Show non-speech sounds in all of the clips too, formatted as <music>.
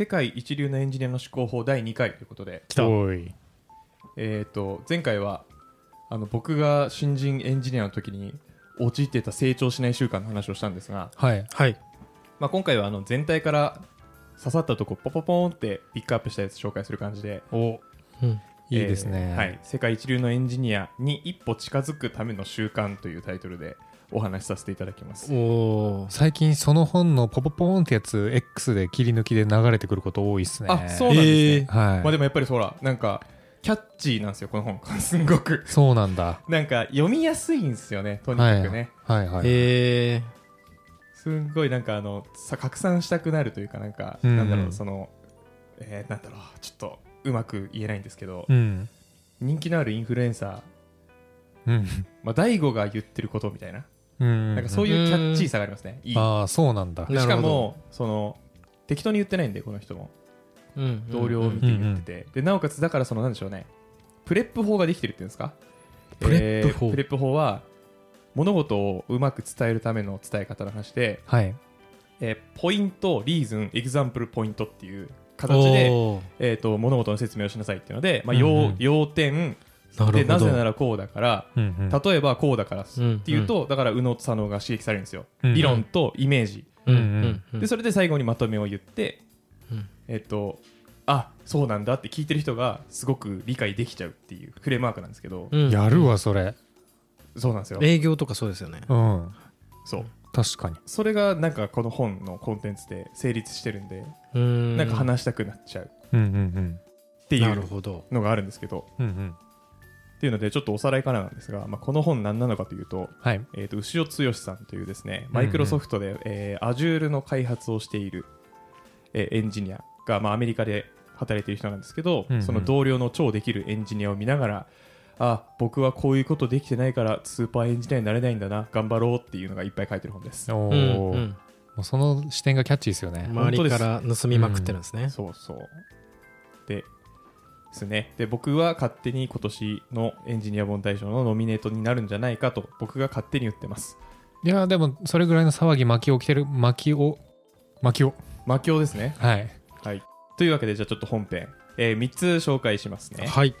世界一流のエンジニアの思考法第2回ということで、来た。おい。えー、と前回はあの僕が新人エンジニアの時に陥っていた成長しない習慣の話をしたんですが、はい。はい。まあ、今回はあの全体から刺さったとこポポポーンってピックアップしたやつ紹介する感じで。お。うん。いいですね、えーはい、世界一流のエンジニアに一歩近づくための習慣というタイトルでお話しさせていただきます。おー。最近その本のポポポーンってやつ X で切り抜きで流れてくること多いっすね。あそうなんですね、えー。はい、まあでもやっぱりほらなんかキャッチーなんですよこの本。<laughs> すんごく。そうなんだ。なんか読みやすいんですよねとにかくね、はい。はいえすんごいなんかあのさ拡散したくなるというかなんか、うんうん。なんだろうそのえー、なんだろうちょっとうまく言えないんですけど、うん。人気のあるインフルエンサー。うん。まあ大悟が言ってることみたいな、うんなんかそういうキャッチーさがありますね、いい。ああそうなんだ。しかもその適当に言ってないんでこの人も。ーうん同僚を見て言ってて、でなおかつだからそのなんでしょうね。 PREP 法ができてるっていうんですか？ PREP 法？えー PREP 法は物事をうまく伝えるための伝え方の話で、はい。えー point reason example point っていう形で、おー。えー、と物事の説明をしなさいっていうので、まあうんう要ん。要点でなぜならこうだからうんうん。例えばこうだからっうんていうと、だから右脳と左脳が刺激されるんですよ、うん理論とイメージ。うんうんうん。でそれで最後にまとめを言って、うん。えっ、とあそうなんだって聞いてる人がすごく理解できちゃうっていうフレームワークなんですけど、うん。やるわそれ。そうなんですよ。営業とかそうですよね。うん。そう。確かに。それがなんかこの本のコンテンツで成立してるんで、うん。なんか話したくなっちゃう。うんうんっていうのがあるんですけど。うんうんうんっていうのでちょっとおさらいからなんですが、まあ、この本何なのかというと,、はい。えー、と牛尾剛さんというですねうんマイクロソフトで、えー Azure の開発をしている、えーエンジニアが、まあ、アメリカで働いている人なんですけど、うんうん。その同僚の超できるエンジニアを見ながらあ僕はこういうことできてないからスーパーエンジニアになれないんだな頑張ろうっていうのがいっぱい書いてる本です。おお、うんうん。もうその視点がキャッチーですよね。周りから盗みまくってるんですね。そうそう。でですね。で僕は勝手に今年のエンジニア本大賞のノミネートになるんじゃないかと僕が勝手に言ってます。いやでもそれぐらいの騒ぎ巻き起きてる巻きを巻きを。魔境ですね。はい。はい。というわけでじゃあちょっと本編、え3つ紹介しますね、はい。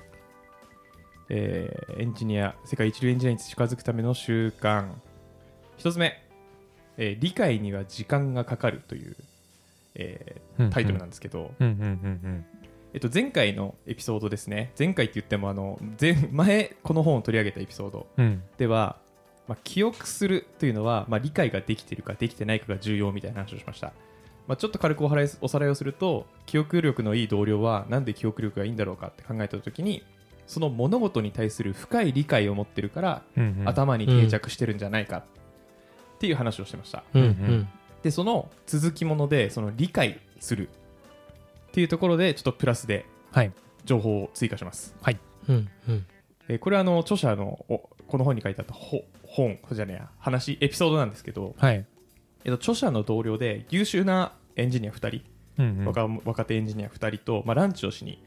えーエンジニア世界一流エンジニアに近づくための習慣。1つ目、えー理解には時間がかかるという、えータイトルなんですけど、うんうんうんえっと、前回のエピソードですね。前回って言ってもあの前前この本を取り上げたエピソードでは、まあ、記憶するというのは、まあ、理解ができているかできてないかが重要みたいな話をしました、まあ、ちょっと軽くおさらいおさらいをすると記憶力のいい同僚はなんで記憶力がいいんだろうかって考えた時にその物事に対する深い理解を持ってるから、うんうん。頭に定着してるんじゃないかっていう話をしてました、うんうん。でその続きものでその理解するっていうところでちょっとプラスではい。情報を追加します。うんうん。えーこれはあの著者のおこの本に書いてあったほ本じゃねえや話エピソードなんですけど、はい。えっと、著者の同僚で優秀なエンジニア2人、うんうん。若若手エンジニア2人と、まあ、ランチをしに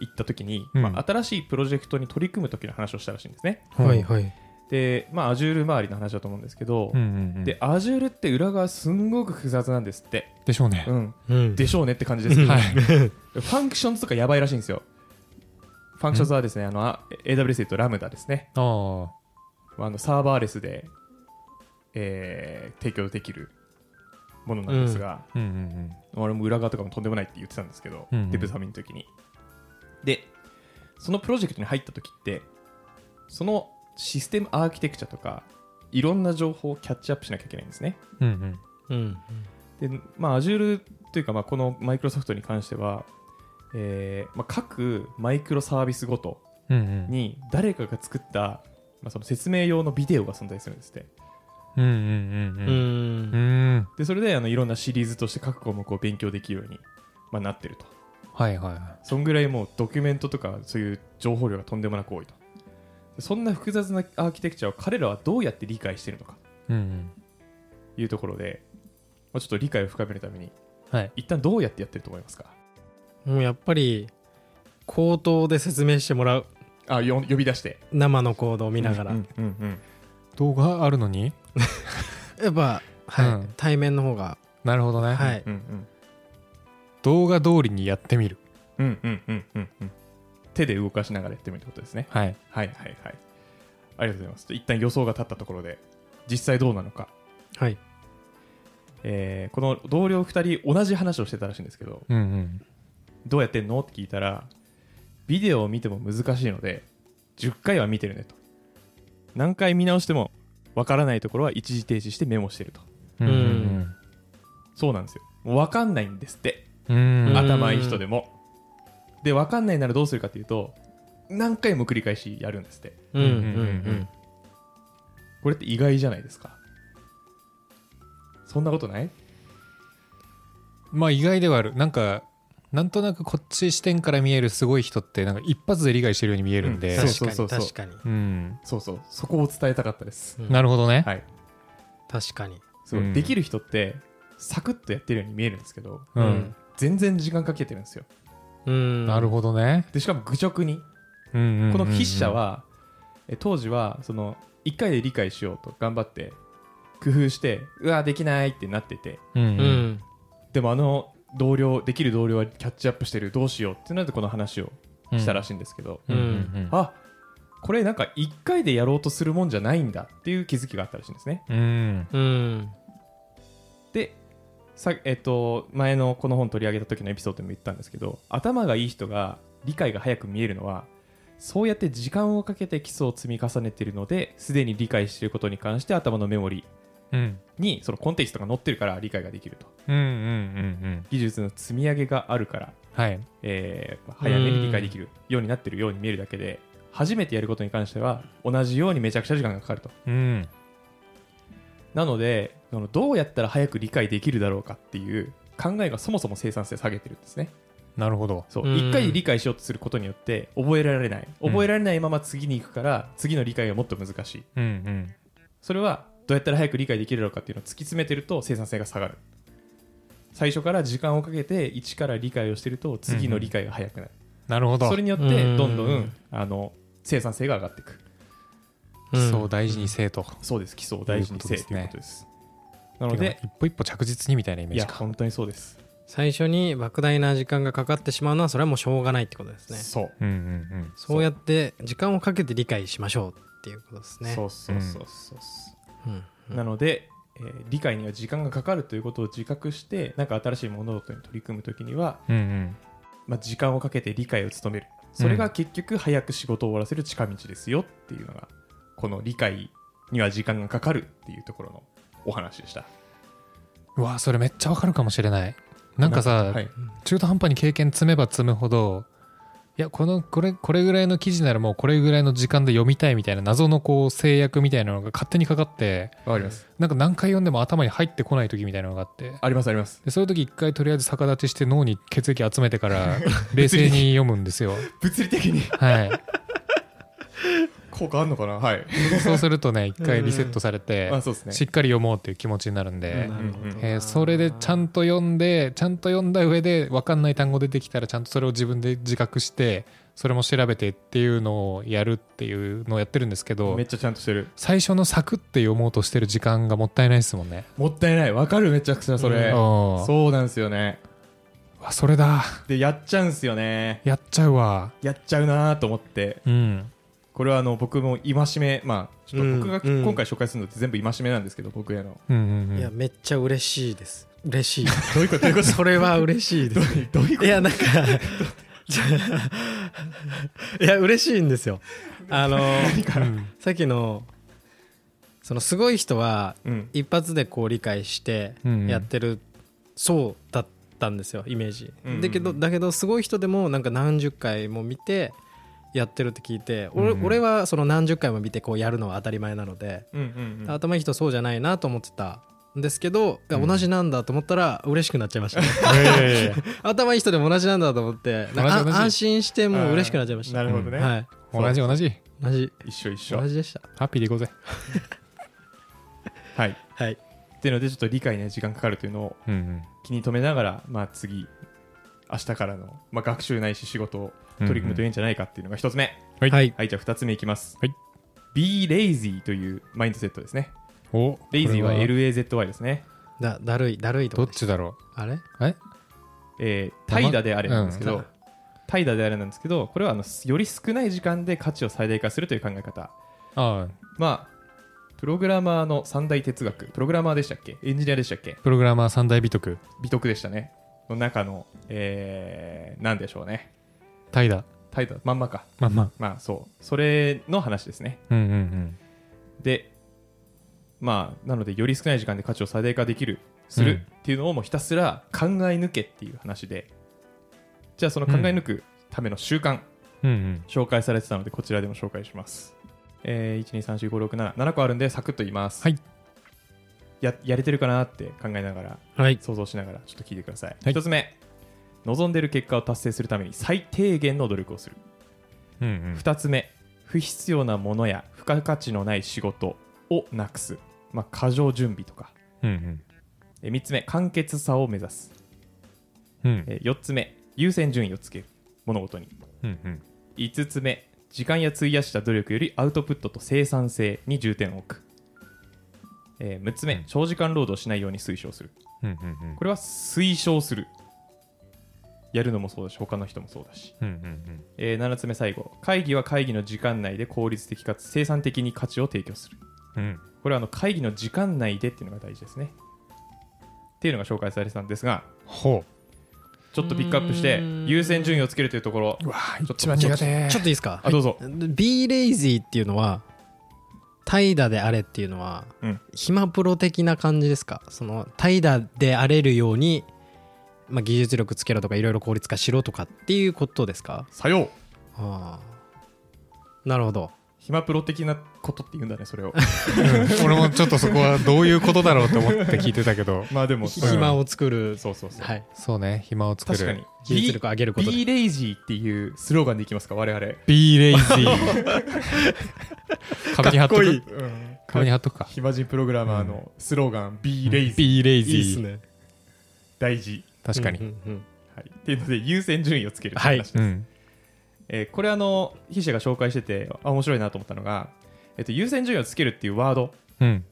行った時に、うん。まあ、新しいプロジェクトに取り組む時の話をしたらしいんですね。はいはいで、まあ、Azure 周りの話だと思うんですけど、うんうんうん。で Azure って裏側すんごく複雑なんですって、でしょうね。うん、うん。でしょうねって感じですけど、はい。フFunctions とかやばいらしいんですよ。 Functions はですね、あのあ AWS で言うと Lambda ですね。ああ。のサーバーレスで、えー提供できるものなんですが、あうんうん。俺も裏側とかもとんでもないって言ってたんですけど、うんうん。デブサミの時に。でそのプロジェクトに入った時ってそのシステムアーキテクチャとかいろんな情報をキャッチアップしなきゃいけないんですね。うんうん。うんでまあ Azure というか、まあ、このマイクロソフトに関しては、えーまあ、各マイクロサービスごとに誰かが作った、まあ、その説明用のビデオが存在するんですって。うんうんうんううん。んうん。でそれであのいろんなシリーズとして各項目を勉強できるように、まあ、なってると。はいはいはそんぐらいもうドキュメントとかそういう情報量がとんでもなく多いと。でそんな複雑なアーキテクチャを彼らはどうやって理解しているのかいうんうん。というところで、まあ、ちょっと理解を深めるためにはい。一旦どうやってやってると思いますか？もうやっぱり口頭で説明してもらう。あよ呼び出して。生のコードを見ながら、うんうんうん動画あるのに？<laughs> やっぱ、はい。うん。対面の方が、なるほどね。はい。うんうん。動画通りにやってみる。うんうんうんうんうん手で動かしながらやってみるってことですね。はい。はいはいはい。ありがとうございます。一旦予想が立ったところで実際どうなのか、はい。えーこの同僚2人同じ話をしてたらしいんですけどうんうん。どうやってんの？って聞いたらビデオを見ても難しいので10回は見てるねと。何回見直してもわからないところは一時停止してメモしてると。うんうんそうなんですよ。わかんないんですって。うんうん。頭いい人でもでわかんないならどうするかっていうと何回も繰り返しやるんですって。うんうんうん。うんこれって意外じゃないですか。そんなことない？まあ意外ではある。なんかなんとなくこっち視点から見えるすごい人ってなんか一発で理解してるように見えるんで、うん確かにそうそうそうそう。確かにうん。そうそう。そこを伝えたかったです、うん。なるほどね、はい。確かに。そう、うん。できる人ってサクッとやってるように見えるんですけどうん。全然時間かけてるんですよ。うんなるほどね、でしかも愚直に。この筆者は、え当時はその1回で理解しようと頑張って工夫してうわできないってなってて。うんううん。んでもあの同僚できる同僚はキャッチアップしてるどうしようってなってこの話をしたらしいんですけど、うんうんうん。あこれなんか1回でやろうとするもんじゃないんだっていう気づきがあったらしいんですね。うんうん。でさ、えっと前のこの本取り上げた時のエピソードでも言ったんですけど頭がいい人が理解が早く見えるのはそうやって時間をかけて基礎を積み重ねているのですでに理解していることに関して頭のメモリうん。にそのコンテキストが載ってるから理解ができると。うんうんうんうん。技術の積み上げがあるから、はい。えー早めに理解できるようになってるように見えるだけで初めてやることに関しては同じようにめちゃくちゃ時間がかかると。うんなのでそのどうやったら早く理解できるだろうかっていう考えがそもそも生産性下げてるんですね。なるほど。そう。うん。一回で理解しようとすることによって覚えられないうん。覚えられないまま次に行くから次の理解がもっと難しい。うんうん。それはどうやったら早く理解できるだろうかっていうのを突き詰めてると生産性が下がる。最初から時間をかけて一から理解をしてると次の理解が早くなる、なるほど。それによってうんどんどん。あの生産性が上がっていく基礎を大事にせえと、そうです。基礎を大事にせえとといううことですなので一歩一歩着実にみたいなイメージか。いや本当にそうです。最初に莫大な時間がかかってしまうのはそれはもうしょうがないってことですね。そう。うんうんそう。やって時間をかけて理解しましょうっていうことですね。そうそうそうそうう。んうん。なので、えー理解には時間がかかるということを自覚してなんか新しい物事に取り組むときには、うんうん。まあ、時間をかけて理解を努める。それが結局早く仕事を終わらせる近道ですよっていうのがこの理解には時間がかかるっていうところのお話でした。うわそれめっちゃわかるかもしれない。なんかさ、はい、中途半端に経験積めば積むほどいやこのこれこれぐらいの記事ならもうこれぐらいの時間で読みたいみたいな謎のこう制約みたいなのが勝手にかかってわかります。なんか何回読んでも頭に入ってこない時みたいなのがあって。ありますあります。でそういう時一回とりあえず逆立ちして脳に血液集めてから冷静に。<laughs> 読むんですよ。<laughs> 物理的に。はい効果あるのかな？はい。そうするとね一回リセットされてあそうですね。しっかり読もうっていう気持ちになるんで、えーそれでちゃんと読んでちゃんと読んだ上で分かんない単語出てきたらちゃんとそれを自分で自覚してそれも調べてっていうのをやるっていうのをやってるんですけどめっちゃちゃんとしてる。最初のサクって読もうとしてる時間がもったいないですもんね。もったいない。わかるめちゃくちゃそれ、うん。そうなんですよね。わそれだ。でやっちゃうんすよね。やっちゃうわ。やっちゃうなと思って。うんこれはあの僕も戒めまあちょっと僕が今回紹介するのって全部戒めなんですけど僕への。いやめっちゃ嬉しいです。嬉しい。どういうこと？どういうことそれは嬉しいでどうすいうどういうこいやなんかいや嬉しいんですよ。あのうん。さっきのそのすごい人は一発でこう理解してうんやってる、そうだったんですよイメージ、うん。だけどだけどすごい人でもなんか何十回も見てやってるって聞いて、俺うん。俺はその何十回も見てこうやるのは当たり前なので、うんうんうん。頭いい人そうじゃないなと思ってた。んですけど、うん。同じなんだと思ったら嬉しくなっちゃいました、ね、<laughs> 頭いい人でも同じなんだと思って安心してもう嬉しくなっちゃいました。なるほどね、はい。同じ同じ。同じ。一緒一緒。同じでした。ハッピーでいこうぜ。<laughs> はい。はい。っていうのでちょっと理解には時間かかるというのをうんうん。気に留めながらまあ次明日からの、まあ、学習ないし仕事を取り組むといいんじゃないかっていうのが一つ目、はい。はい。はいじゃあ二つ目いきます。はい。Be lazy というマインドセットですね。お lazy は。これ LAZY ですね。だだるいだるいとどかっちだろあれ？うえ？えー怠惰であれなんですけど、うん。怠惰であれなんですけどこれはあのより少ない時間で価値を最大化するという考え方。ああ。まあプログラマーの三大哲学。プログラマーでしたっけ？エンジニアでしたっけ？プログラマー三大美徳。美徳でしたね。の中の、えー、なんでしょうね怠惰。怠惰。まんまか。まあま。あまあそう。それの話ですね。うんうんうん。でまあなのでより少ない時間で価値を最大化できるするっていうのをもうひたすら考え抜けっていう話で。じゃあその考え抜くための習慣、うんうん。紹介されてたのでこちらでも紹介します、えー、1234567個あるんでサクッと言います。はい。ややれてるかなって考えながらはい。想像しながらちょっと聞いてください、はい。一つ目望んでる結果を達成するために最低限の努力をする。うんうん。2つ目不必要なものや付加価値のない仕事をなくす、まあ、過剰準備とか。うんうん。え3つ目簡潔さを目指す。うん。え4つ目優先順位をつける。物事に。うんうん。5つ目時間や費やした努力よりアウトプットと生産性に重点を置く、え6つ目、うん。長時間労働しないように推奨する。うんうんうん。これは推奨するやるのもそうだし他の人もそうだし、うんうんえ7つ目最後。会議は会議の時間内で効率的かつ生産的に価値を提供する。うん。うんこれはあの会議の時間内でっていうのが大事ですね。っていうのが紹介されてたんですがほちょっとピックアップしてうーん。優先順位をつけるというところううわちょっと一番苦手。ちょっといいですか？あどうぞ。Be lazy っていうのは怠惰であれっていうのは、うん。暇プロ的な感じですか？その怠惰であれるように、まあ、技術力つけろとかいろいろ効率化しろとかっていうことですか？さよう。ああ。なるほど。暇プロ的なことって言うんだねそれを。<laughs> うん。俺もちょっとそこはどういうことだろうと思って聞いてたけど。<laughs> まあでも暇を作る、そうそうそう、はい。そうね暇を作る。確かに。技術力を上げることで。Be lazy っていうスローガンでいきますか我々。Be lazy <laughs> 壁に貼っとく？うん。壁に貼っとくか。暇人プログラマーのスローガン Be lazy Be いいっすね。大事、確かに。うんうんうん。はい、っていうので優先順位をつけるって話です、うん。えーこれあの筆者が紹介しててあ面白いなと思ったのが、えっと、優先順位をつけるっていうワード。うん。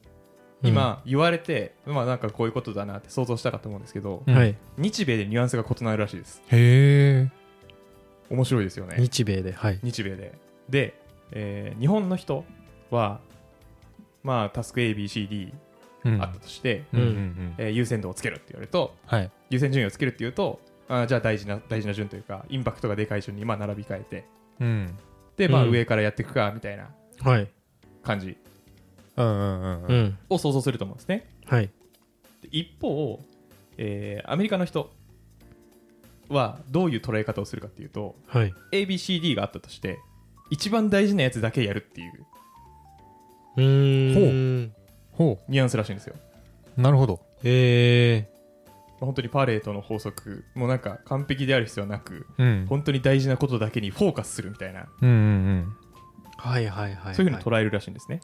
今言われて、まあなんかこういうことだなって想像したかと思うんですけど、うん。はい。日米でニュアンスが異なるらしいです。へえ面白いですよね。日米ではい。日米で。で、えー日本の人はまあタスク ABCD うんあったとして、えー優先度をつけるって言われるとはい。優先順位をつけるって言うとあーじゃあ大事な大事な順というかインパクトがでかい順にまあ並び替えてうん。でまあうん。上からやっていくかみたいなはい。感じうんうんうんううん。んを想像すると思うんですね。はい。で一方、えーアメリカの人はどういう捉え方をするかっていうとはい。ABCD があったとして一番大事なやつだけやるっていう。うーん。ほニュアンスらしいんですよ。うなるほど。え本当にパレートの法則もなんか完璧である必要はなくうん。本当に大事なことだけにフォーカスするみたいな、うんうんうん。ー、はいはいはい、はい、そういうふうに捉えるらしいんですね。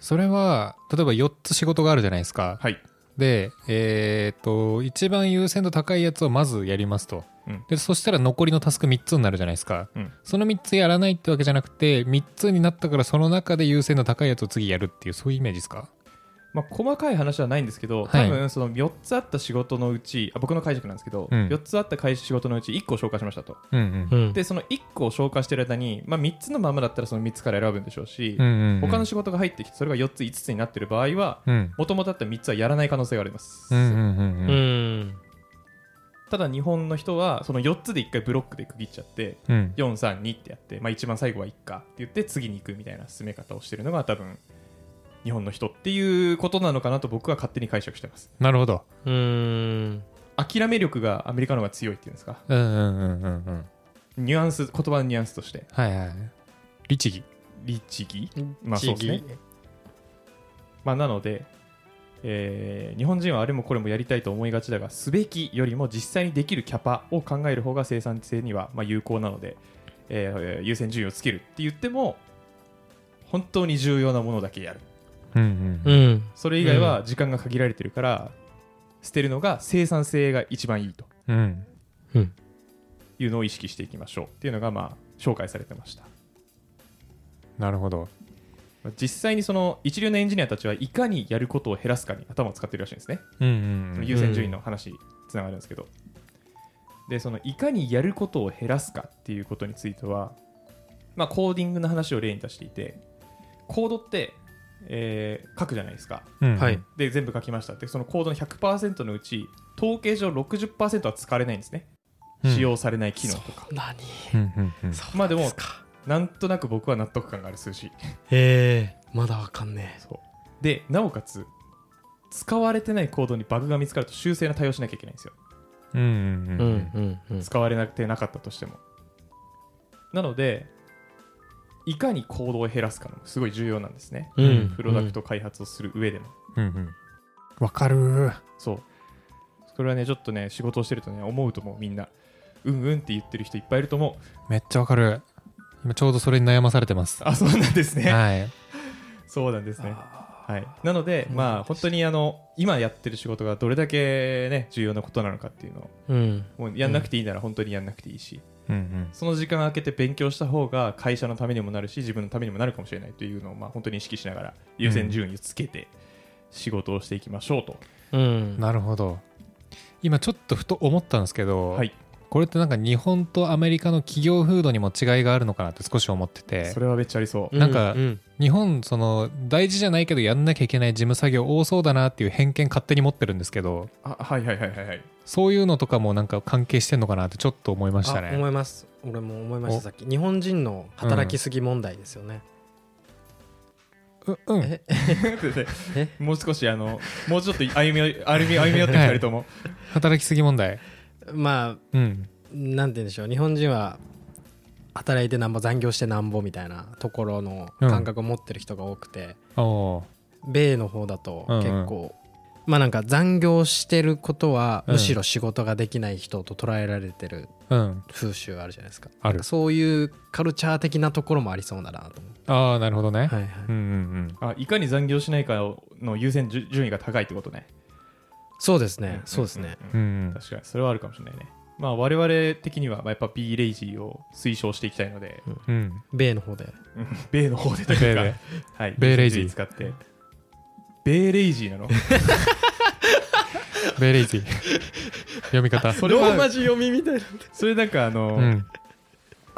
それは例えば4つ仕事があるじゃないですか。はい。でえーっと一番優先度高いやつをまずやりますと、うん。でそしたら残りのタスク3つになるじゃないですか、うん。その3つやらないってわけじゃなくて3つになったからその中で優先度高いやつを次やるっていうそういうイメージですか？まあ、細かい話はないんですけど、はい。多分その4つあった仕事のうちあ僕の解釈なんですけど、うん。4つあった会仕事のうち1個を紹介しましたと。うんうん。でその1個を紹介してる間に、まあ、3つのままだったらその3つから選ぶんでしょうし、うんうんうん。他の仕事が入ってきてそれが4つ5つになってる場合はうん。もともとあった3つはやらない可能性があります、うんうんうんううんんただ日本の人はその4つで1回ブロックで区切っちゃってうん。432ってやって、まあ、一番最後はいっかって言って次に行くみたいな進め方をしてるのが多分日本の人っていうことなのかなと僕は勝手に解釈してます。なるほど。うーん諦め力がアメリカの方が強いっていうんですか？うんうんうんうんうん。ニュアンス言葉のニュアンスとして。はいはい律儀？律儀。まあそうですね。まあなので、えー日本人はあれもこれもやりたいと思いがちだがすべきよりも実際にできるキャパを考える方が生産性にはまあ有効なので、えー優先順位をつけるって言っても本当に重要なものだけやる。うんううん。ん。それ以外は時間が限られてるから、捨てるのが生産性が一番いいと。うん。いうのを意識していきましょう。っていうのがまあ紹介されてました。なるほど実際にその一流のエンジニアたちはいかにやることを減らすかに頭を使ってるらしいんですね、うんうんうん。優先順位の話につながるんですけど、でそのいかにやることを減らすかっていうことについては、まあ、コーディングの話を例に出していてコードって、えー書くじゃないですか。うんはい。で全部書きましたでそのコードの100%のうち統計上60%は使われないんですね、うん。使用されない機能とか。何うんうんうん。まあでもそうすかなんとなく僕は納得感がある数字へえまだわかんねそう。でなおかつ使われてないコードにバグが見つかると修正の対応しなきゃいけないんですよ。うんうんえううん。んうんうん。使われなくてなかったとしても。なのでいかにコードを減らすかのすごい重要なんですね、うん。プロダクト開発をする上でも、うんうん。わかる。そう。それはねちょっとね仕事をしてるとね思うと思うみんなうんうんって言ってる人いっぱいいると思う。めっちゃわかる今ちょうどそれに悩まされてます。あそうなんですね。はい。そうなんですね。はい、なので、まあ、本当にあの今やってる仕事がどれだけ、ね、重要なことなのかっていうのをうん。もうやんなくていいなら本当にやんなくていいし、うんうん。その時間を空けて勉強した方が会社のためにもなるし自分のためにもなるかもしれないというのを、まあ、本当に意識しながら優先順位をつけて仕事をしていきましょうと、うん。なるほど。今ちょっとふと思ったんですけど、はい、これってなんか日本とアメリカの企業風土にも違いがあるのかなって少し思ってて。それはめっちゃありそう、なんかうん。日本その大事じゃないけどやんなきゃいけない事務作業多そうだなっていう偏見勝手に持ってるんですけど。あはいはいはいはいはい。そういうのとかもなんか関係してんのかなってちょっと思いましたあね。思います。俺も思いましお。たさっき。日本人の働きすぎ問題ですよね、ううん。え？<laughs> え？もう少しあのもうちょっと歩み寄歩み歩み寄って2人とも、働きすぎ問題まあうん。なんて言うんでしょう。日本人は働いてなんぼ残業してなんぼみたいなところのうん感覚を持ってる人が多くて、おー米の方だとうんうん。結構、まあなんか残業してることはうん。むしろ仕事ができない人と捉えられてるうん。風習あるじゃないですか。ある。そういうカルチャー的なところもありそうだなと思ってああなるほどね、はいはい。うんうんあいかに残業しないかの優先順順位が高いってことねそうですね。そうですね。うん確かに。それはあるかもしれないね。まあ我々的にはまあやっぱ B レイジーを推奨していきたいので、うん。米の方で。う <laughs> ん米の方でというか。はい、米レイジー。使って。米レイジーなの？ベレイジー。<laughs> 読み方。それは字読みみたいなそれなんかあの、うん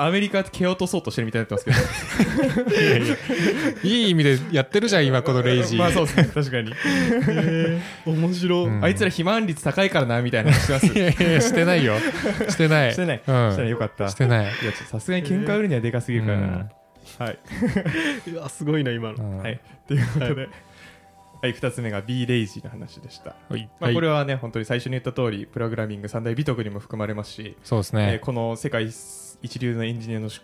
アメリカって蹴落とそうとしてるみたいになってますけど。<laughs> いい意味でやってるじゃん今このレイジー、まあそうですね。確かに、面白。うん。あいつら肥満率高いからなみたいな話してます。いやいやしてないよ。してない。してない、うん。したらよかった。してない、いやさすがに喧嘩売るにはでかすぎるからな、うん。はい、<laughs> うわすごいな今の。うん。はい、ということで、はい、2つ目が B レイジーの話でした、はい。まあ、これはね本当に最初に言った通りプログラミング三大美徳にも含まれますし、そうですえーね、この世界一流のエンジニアのし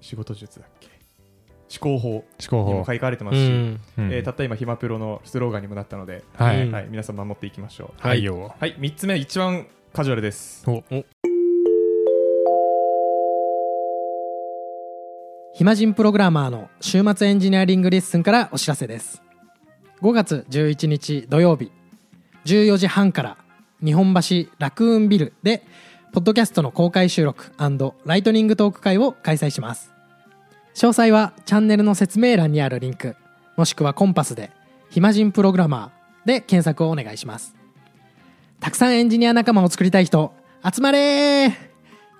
仕事術だっけ？思考法思考法、にも書かれてますし、うん。うん。えーたった今ひまプロのスローガンにもなったので、はい、うん。はい、皆さん守っていきましょう。はい。よはい。3つ目一番カジュアルです。暇人プログラマーの週末エンジニアリングレッスンからお知らせです。5月11日土曜日14時半から日本橋ラクーンビルでポッドキャストの公開収録ライトニングトーク会を開催します。詳細はチャンネルの説明欄にあるリンクもしくはコンパスで「暇人プログラマー」で検索をお願いします。たくさんエンジニア仲間を作りたい人集まれー。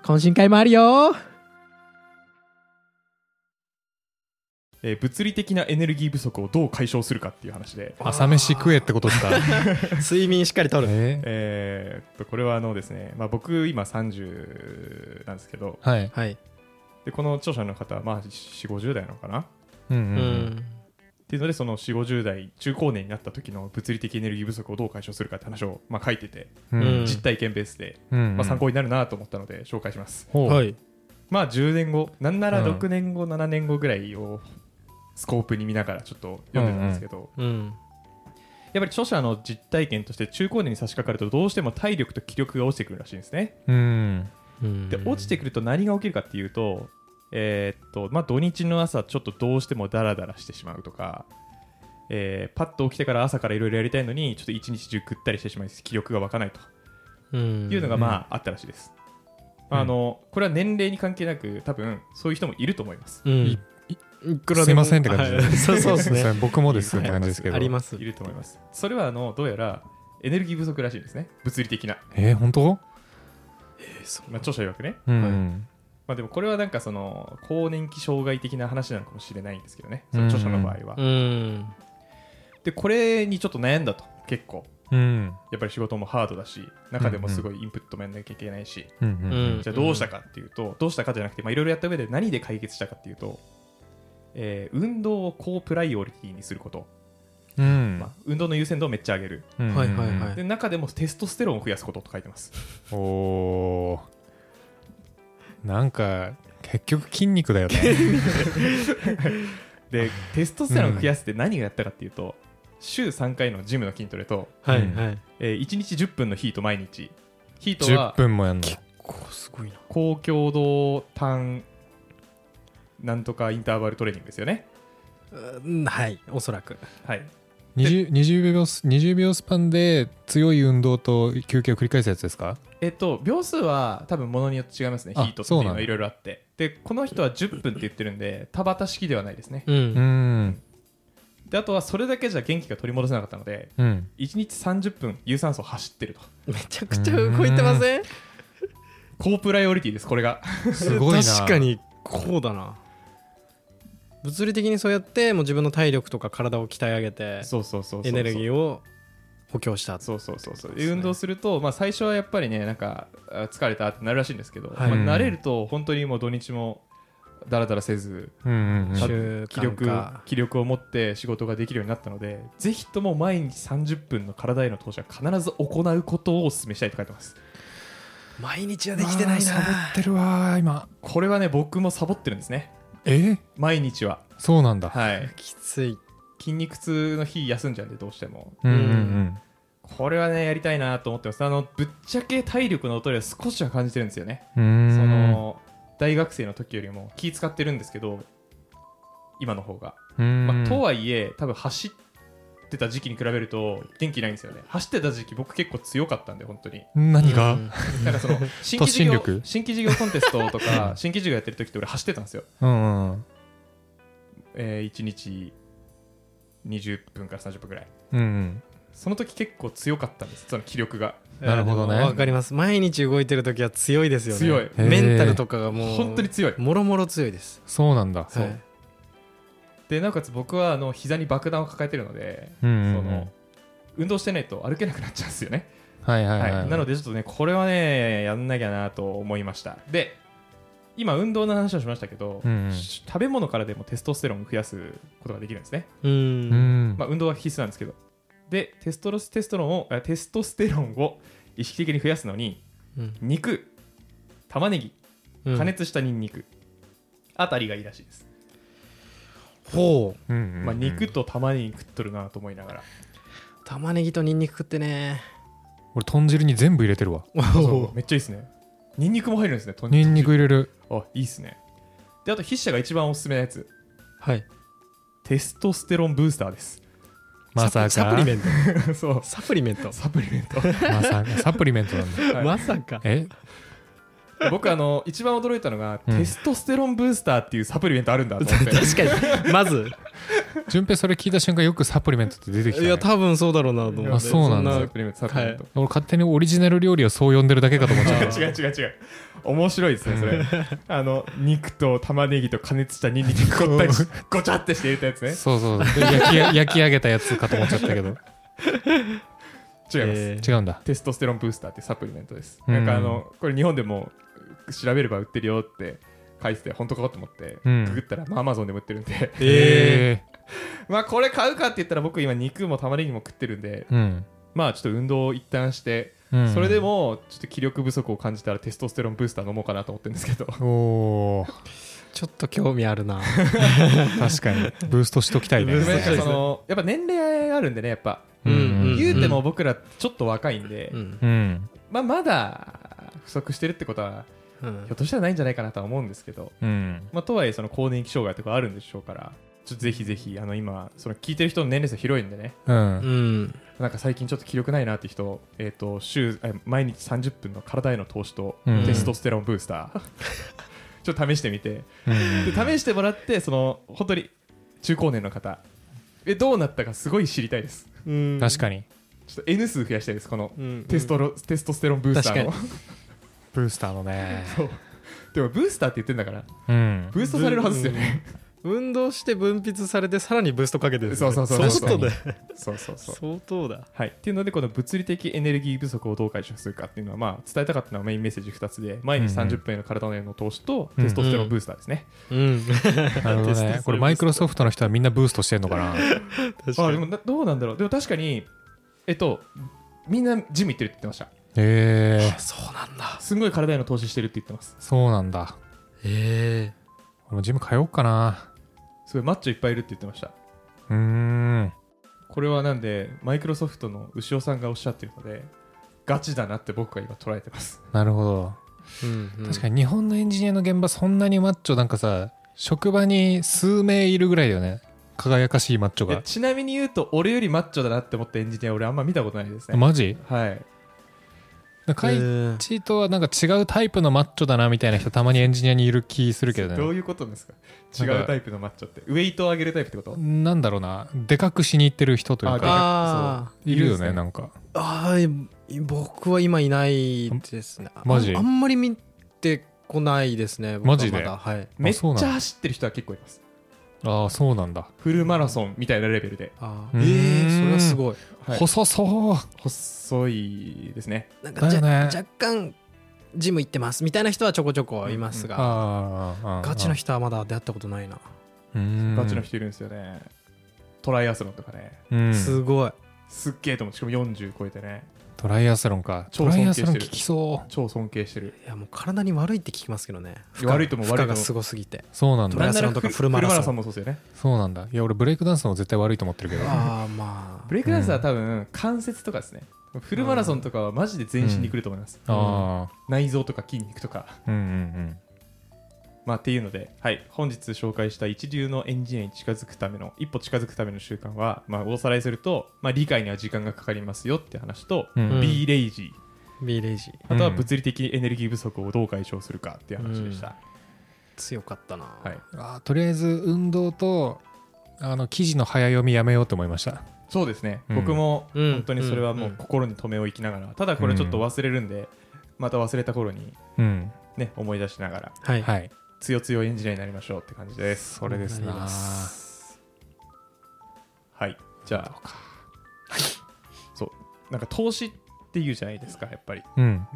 懇親会もあるよえー物理的なエネルギー不足をどう解消するかっていう話で、<laughs> 朝飯食えってことですか？<laughs> 睡眠しっかりとる。ええーっとこれはあのですね、まあ、僕今30なんですけど。ーはい。はい。でこの著者の方はまあ4 5 0代なのかな？っうんううん。んていうのでその4 5 0代中高年になった時の物理的エネルギー不足をどう解消するかって話をまあ書いてて、うん。うん実体験ベースで、うんまあ、参考になるなと思ったので紹介します、はい。まあ10年後なんならうん。6年後、7年後ぐらいをスコープに見ながらちょっと読んでたんですけど、うんやっぱり著者の実体験として中高年に差し掛かるとどうしても体力と気力が落ちてくるらしいんですね。うん。で落ちてくると何が起きるかっていうと,、えーっとまあ、土日の朝ちょっとどうしてもダラダラしてしまうとか、えーパッと起きてから朝からいろいろやりたいのにちょっと一日中ぐったりしてしまい気力が湧かないと。うん。いうのがまああったらしいです、うんあのこれは年齢に関係なく多分そういう人もいると思います。うんいいくらすいませんって感じはい。そうそうですね。僕もですって感じですけど。あります。いると思います。それはあのどうやらエネルギー不足らしいんですね。物理的な。えー、本当？まあ、著者曰くね、うん。まあ、でもこれはなんかその更年期障害的な話なのかもしれないんですけどね。その著者の場合は、うん。でこれにちょっと悩んだと。結構うん。やっぱり仕事もハードだし中でもすごいインプットもやんなきゃいけないし、うんうん。じゃあどうしたかっていうと、どうしたかじゃなくてまあいろいろやった上で何で解決したかっていうと、えー運動を高プライオリティにすること、うん。まあ、運動の優先度をめっちゃ上げる。うん。はいはいはい。で中でもテストステロンを増やすことと書いてます。おおー。なんか結局筋肉だよね。<laughs> でテストステロンを増やすって何がやったかっていうと、週3回のジムの筋トレと、はいうんはい。えー1日10分のヒート毎日。ヒート10は分もやんの。こうすごいな。高強度単なんとかインターバルトレーニングですよね。うんはい。おそらく。はい。20, 20, 秒ス20秒スパンで強い運動と休憩を繰り返すやつですか？えっと秒数は多分ものによって違いますね。ヒあートっていうそうなんだ。のはいろいろあって。でこの人は10分って言ってるんで田畑式ではないですね。ううん。んであとはそれだけじゃ元気が取り戻せなかったのでうん。1日30分有酸素走ってると。めちゃくちゃ動いてません。高プライオリティですこれが。すごいな。確かにこうだな物理的にそうやってもう自分の体力とか体を鍛え上げてそうそうそうエネルギーをを補強した。そうそうそうそう。運動すると、まあ、最初はやっぱりねなんかあ疲れたってなるらしいんですけど、はい。まあ、慣れると本当にもう土日もだらだらせずうんうんうん。気力化気力を持って仕事ができるようになったのでぜひとも毎日30分の体への投資は必ず行うことをお勧めしたいと書いてます。毎日はできてないな。サボってるわー今。これはね僕もサボってるんですねえ？毎日は。そうなんだ。はい。きつい。筋肉痛の日休んじゃうんでどうしても。うんうんこれはねやりたいなと思ってます。あのぶっちゃけ体力の衰えは少しは感じてるんですよね。その大学生の時よりも気使ってるんですけど今の方が、まあ、とはいえ多分走ってた時期に比べると元気ないんですよね。走ってた時期僕結構強かったんで本当に。何が、うん。なんかその <laughs> 新規事業新規事業コンテストとか <laughs> 新規事業やってる時って俺走ってたんですよ、うんうん。えー、1日20分から30分ぐらい。うんうん。その時結構強かったんですその気力が。なるほどね。わかります。毎日動いてる時は強いですよね。強い。メンタルとかがもう本当に強い。もろもろ強いです。そうなんだ。そうはいでなおかつ僕はあの膝に爆弾を抱えてるので、うんうんうん。その運動してないと歩けなくなっちゃうんですよね。はいはいはい、はい、なのでちょっとねこれはねやんなきゃなと思いました。で今運動の話をしましたけど、うんうん。食べ物からでもテストステロンを増やすことができるんですね、ううんん、まあ、運動は必須なんですけど。でテストロステストロンをあテストステロンを意識的に増やすのにうん。肉玉ねぎうん。加熱したニンニクあたりがいいらしいです、ほう。うんうんうん。まあ、肉と玉ねぎ食っとるなと思いながら。玉ねぎとニンニク食ってね。俺豚汁に全部入れてるわ。<laughs> そうめっちゃいいですね。ニンニクも入るんですねとニンニク入れる。あいいっすね。であと筆者が一番おすすめなやつ。はい。テストステロンブースターです。まさか。サプリメント。<laughs> そう。サプリメント。サプリメント。まさか。サプリメントなんだ。はい。まさか。え？<laughs> 僕あの一番驚いたのが、うん。テストステロンブースターっていうサプリメントあるんだと思って。<laughs> 確かに。まず。順平それ聞いた瞬間よくサプリメントって出てきた、ね、いや多分そうだろうなと思って。あそうなんだ。サプリメントサプリメント、俺勝手にオリジナル料理をそう呼んでるだけかと思っちゃった。<laughs> 違う違う違う。面白いですねそれ。あの肉と玉ねぎと加熱したニンニクごったりしごちゃってして入れたやつね。そうそうで焼き焼き上げたやつかと思っちゃったけど。違います、えー。違うんだ。テストステロンブースターってサプリメントです、うん。なんかあのこれ日本でも調べれば売ってるよって書いてて本当かと思って、うん。ググったらまあアマゾンでも売ってるんで。え <laughs> まあこれ買うかって言ったら僕今肉も玉ねぎも食ってるんでーうん。まあちょっと運動を一旦して、うん。それでもちょっと気力不足を感じたらテストステロンブースター飲もうかなと思ってるんですけど。おおちょっと興味あるな。確かに。ブーストしときたいね。<laughs> そのやっぱ年齢あるんでねやっぱ、うんうん。言うても僕らちょっと若いんで、うん。うん。まあまだ不足してるってことはうん。ひょっとしたらないんじゃないかなとは思うんですけど、うん。まあ、とはいえその更年期障害とかあるんでしょうからちょっとぜひぜひあの今その聞いてる人の年齢差広いんでね。うん。うんなんか最近ちょっと気力ないなって人、えー、と週え毎日30分の体への投資とうん。テストステロンブースター、<laughs> ちょっと試してみて。うん。で試してもらってその本当に中高年の方。えどうなったかすごい知りたいです。うん。確かに。ちょっと N 数増やしたいですこのうん。テストロ、テストステロンブースターの。確 <laughs> ブースターのね。そう。でもブースターって言ってんだから。うん。ブーストされるはずですよね、運動して分泌されてさらにブーストかけてる。ねそうそうそう相当だそうそうそう。相当だ。はい、っていうのでこの物理的エネルギー不足をどう解消するかっていうのは、まあ、伝えたかったのはメインメッセージ2つで毎日うんうん。30分への体への投資とうんテストステロンブースターですね、うんなるほどテストするね。これマイクロソフトの人はみんなブーストしてんのかな。<laughs> 確かに。あでもなどうなんだろう。でも確かにえっとみんなジム行ってるって言ってましたへえそうなんだ。すんごい体への投資してるって言ってます。そうなんだ。え俺もジム通おうかな。すごいマッチョいっぱいいるって言ってました。うーん。これはなんでマイクロソフトの牛尾さんがおっしゃってるのでガチだなって僕は今捉えてます。なるほど。えうんうん。確かに日本のエンジニアの現場そんなにマッチョなんかさ職場に数名いるぐらいだよね。輝かしいマッチョが。えちなみに言うと俺よりマッチョだなって思ったエンジニア俺あんま見たことないですね。マジ？はいカイえー。チとはなんか違うタイプのマッチョだなみたいな人たまにエンジニアにいる気するけどね。どういうことですか？違うタイプのマッチョって？ウェイトを上げるタイプってこと？なんだろうな。でかくしに行ってる人というあかいるよねね。なんか。あーい僕は今いないですね。マジ？ああんまり見てこないですねマジで？まだ。はい。めっちゃ走ってる人は結構います。ああそうなんだ。フルマラソンみたいなレベルで、あうーん。ーえーはすごい。はい。細そう。細いですね。なんかね。若干ジム行ってますみたいな人はちょこちょこいますが、あーあーガチの人はまだ出会ったことないな、うーん。ガチの人いるんですよね。トライアスロンとかね。うん。すごい。すっげえと思う。しかも40超えてね。トライアスロンか。超トライアス尊敬してるロン効きそう。超尊敬してる。いやもう体に悪いって聞きますけどね。悪いと思う負荷悪いがすごすぎて。そうなんだ。トライアスロンとかフルマラソン。もそうですよね。そうなんだ。いや俺ブレイクダンスも絶対悪いと思ってるけど。ああまあブレイクダンスは多分関節とかですね。フルマラソンとかはマジで全身にくると思います、あ内臓とか筋肉とか。あうんうん。まあっていうので、はい、本日紹介した一流のエンジニアに近づくための一歩近づくための習慣は、まあ、おさらいすると、まあ、理解には時間がかかりますよって話と、うん。うん。Be lazy ビーレイジー。あとは物理的エネルギー不足をどう解消するかっていう話でした、強かったな、はい、あーとりあえず運動とあの記事の早読みやめようと思いましたそうですね、うん。僕もうん。本当にそれはもう心に留めを置きながら、ただこれちょっと忘れるんで、また忘れた頃にうん。ね思い出しながらはい、はい。つよつよエンジニアになりましょうって感じです。それですはい。じゃあ。そうなんか投資っていうじゃないですかやっぱり。うん。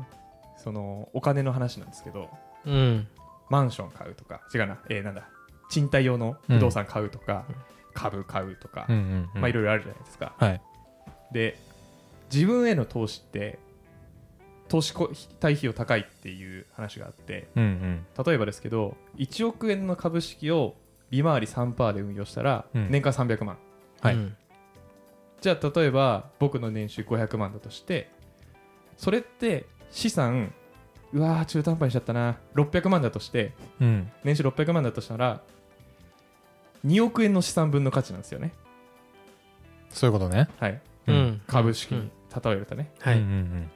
そのお金の話なんですけどうん。マンション買うとか。違うな。えー、なんだ。賃貸用の不動産買うとか、株買うとか、うんうんうん。まあいろいろあるじゃないですか。はい。で自分への投資って投資こ対比を高いっていう話があってうんうん。例えばですけど1億円の株式を利回り3%で運用したらうん。年間300万、はい。うん。じゃあ例えば僕の年収500万だとしてそれって資産うわー中途半端にしちゃったな。600万だとしてうん。年収600万だとしたら2億円の資産分の価値なんですよね、そういうことね。はい、うん。株式にうん。例えるとね、はい、うんうん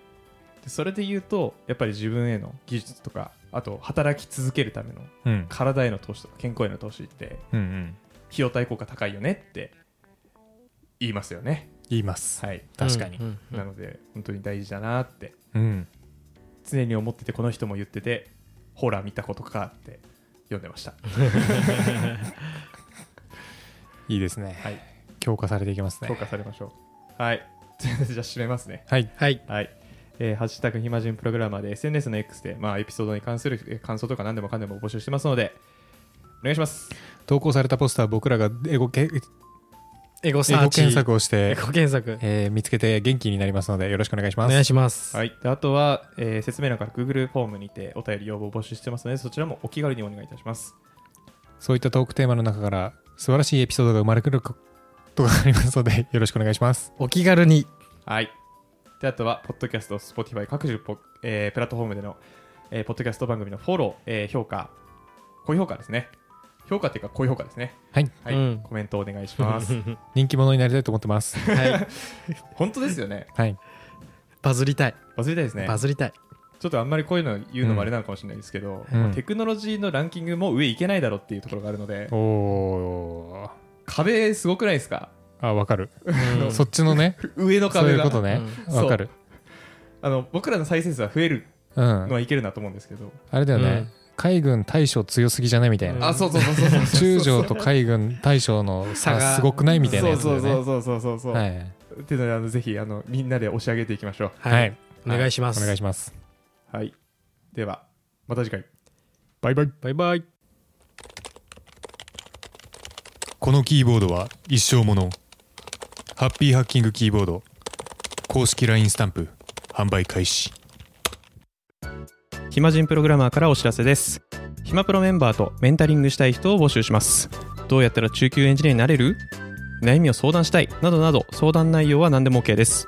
でそれで言うとやっぱり自分への技術とかあと働き続けるためのうん。うん体への投資とか健康への投資ってうんうん。費用対効果高いよねって言いますよね。言います。はい。確かに。うんうんなので本当に大事だなってうん。常に思っててこの人も言っててほら見たことかって読んでましたいいですね。はい。強化されていきます評ね価されましょう。はい。<laughs> じゃあ締めますね。はい。はい。はい。えーハッシュタグ暇人プログラマーで SNS の X で、まあ、エピソードに関するえー感想とか何でもかんでも募集してますのでお願いします。投稿されたポスター僕らがエゴけエゴサーチ。検索をしてエゴ検索。えー見つけて元気になりますのでよろしくお願いします。お願いします。はい、であとは、えー説明欄から Google フォームにてお便り要望を募集してますのでそちらもお気軽にお願いいたしますそういったトークテーマの中から素晴らしいエピソードが生まれてくることがありますのでよろしくお願いします。お気軽に。はい。であとはポッドキャスト Spotify 各種ポ、えープラットフォームでの、えーポッドキャスト番組のフォロー、えー評価高評価ですね。評価っていうか高評価ですね。はい。はい、うん。コメントお願いします。<laughs> 人気者になりたいと思ってます。は <laughs> い本当ですよね。はい。バズりたい。忘れたいですね。バズりたいちょっとあんまりこういうの言うのもあれなのかもしれないですけど、うん。テクノロジーのランキングも上いけないだろうっていうところがあるのでおお壁すごくないですか？ーあわかる。うん。そっちのね。<laughs> 上のそう壁がいうことね。うん。わかる。あの僕らの再生数は増えるうん。のはいけるなと思うんですけど、あれだよね、うん。海軍大将強すぎじゃないみたいな、あそうそうそうそうそう。中将と海軍大将の差差がすごくないみたいなやつだそうよねそうそうそうそうそう、はい、っていうのであのぜひあのみんなで押し上げていきましょう。はい。お願いします。お願いしますはい。ではまた次回。バイバイ。バイバイ。このキーボードは一生もの。ハッピーハッキングキーボード。公式 LINE スタンプ。販売開始。暇人プログラマーからお知らせです。暇プロメンバーとメンタリングしたい人を募集します。どうやったら中級エンジニアになれる？悩みを相談したい。などなど相談内容は何でも OK です